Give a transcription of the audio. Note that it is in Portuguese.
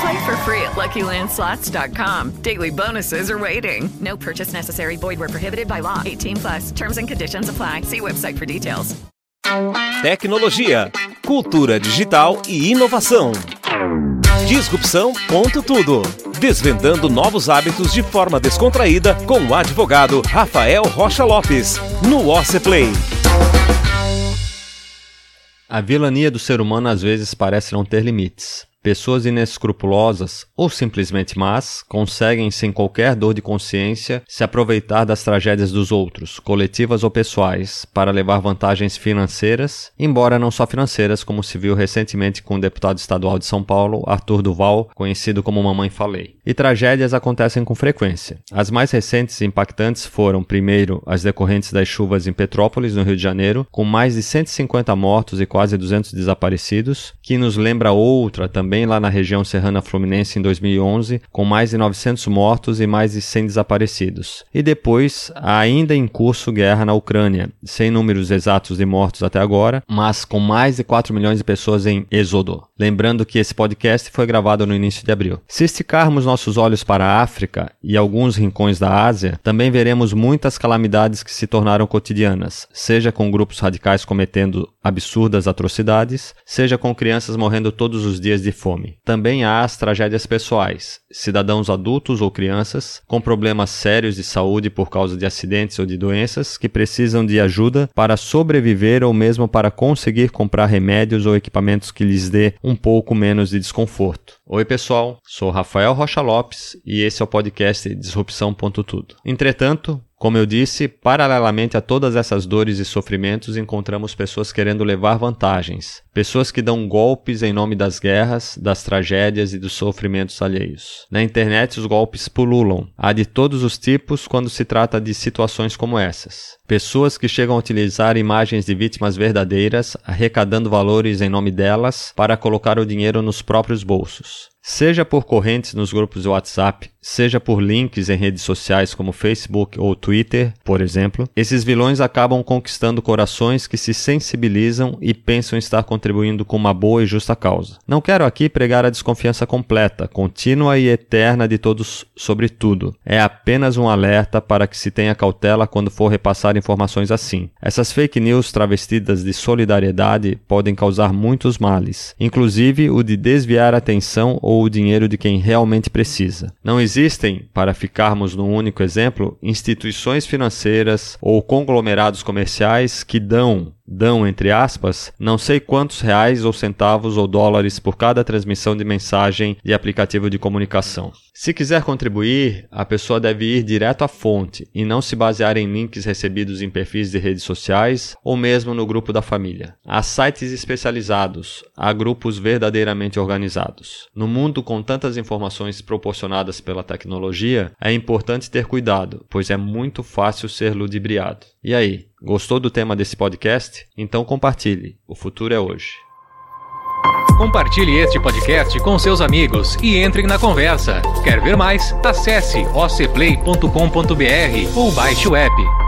Play for free at LuckyLandSlots.com. Daily bonuses are waiting. No purchase necessary. Void where prohibited by law. 18 plus. Terms and conditions apply. See website for details. Tecnologia, cultura digital e inovação. Disrupção ponto tudo. Desvendando novos hábitos de forma descontraída com o advogado Rafael Rocha Lopes no OC Play. A vilania do ser humano às vezes parece não ter limites. Pessoas inescrupulosas ou simplesmente más conseguem, sem qualquer dor de consciência, se aproveitar das tragédias dos outros, coletivas ou pessoais, para levar vantagens financeiras, embora não só financeiras, como se viu recentemente com o deputado estadual de São Paulo, Arthur Duval, conhecido como Mamãe Falei. E tragédias acontecem com frequência. As mais recentes e impactantes foram, primeiro, as decorrentes das chuvas em Petrópolis, no Rio de Janeiro, com mais de 150 mortos e quase 200 desaparecidos, que nos lembra outra também também lá na região serrana fluminense em 2011, com mais de 900 mortos e mais de 100 desaparecidos. E depois, ainda em curso guerra na Ucrânia, sem números exatos de mortos até agora, mas com mais de 4 milhões de pessoas em êxodo. Lembrando que esse podcast foi gravado no início de abril. Se esticarmos nossos olhos para a África e alguns rincões da Ásia, também veremos muitas calamidades que se tornaram cotidianas, seja com grupos radicais cometendo absurdas atrocidades, seja com crianças morrendo todos os dias de fome. Também há as tragédias pessoais, cidadãos adultos ou crianças com problemas sérios de saúde por causa de acidentes ou de doenças que precisam de ajuda para sobreviver ou mesmo para conseguir comprar remédios ou equipamentos que lhes dê um pouco menos de desconforto. Oi, pessoal, sou Rafael Rocha Lopes e esse é o podcast Disrupção.tudo. Entretanto, como eu disse, paralelamente a todas essas dores e sofrimentos, encontramos pessoas querendo levar vantagens, pessoas que dão golpes em nome das guerras, das tragédias e dos sofrimentos alheios. Na internet, os golpes pululam, há de todos os tipos quando se trata de situações como essas. Pessoas que chegam a utilizar imagens de vítimas verdadeiras, arrecadando valores em nome delas para colocar o dinheiro nos próprios bolsos. house. Seja por correntes nos grupos de WhatsApp, seja por links em redes sociais como Facebook ou Twitter, por exemplo, esses vilões acabam conquistando corações que se sensibilizam e pensam estar contribuindo com uma boa e justa causa. Não quero aqui pregar a desconfiança completa, contínua e eterna de todos sobre tudo. É apenas um alerta para que se tenha cautela quando for repassar informações assim. Essas fake news travestidas de solidariedade podem causar muitos males, inclusive o de desviar a atenção ou o dinheiro de quem realmente precisa. Não existem, para ficarmos no único exemplo, instituições financeiras ou conglomerados comerciais que dão dão, entre aspas, não sei quantos reais ou centavos ou dólares por cada transmissão de mensagem de aplicativo de comunicação. Se quiser contribuir, a pessoa deve ir direto à fonte e não se basear em links recebidos em perfis de redes sociais ou mesmo no grupo da família. Há sites especializados, há grupos verdadeiramente organizados. No mundo com tantas informações proporcionadas pela tecnologia, é importante ter cuidado, pois é muito fácil ser ludibriado. E aí, gostou do tema desse podcast? Então compartilhe. O futuro é hoje. Compartilhe este podcast com seus amigos e entrem na conversa. Quer ver mais? Acesse ocplay.com.br ou baixe o app.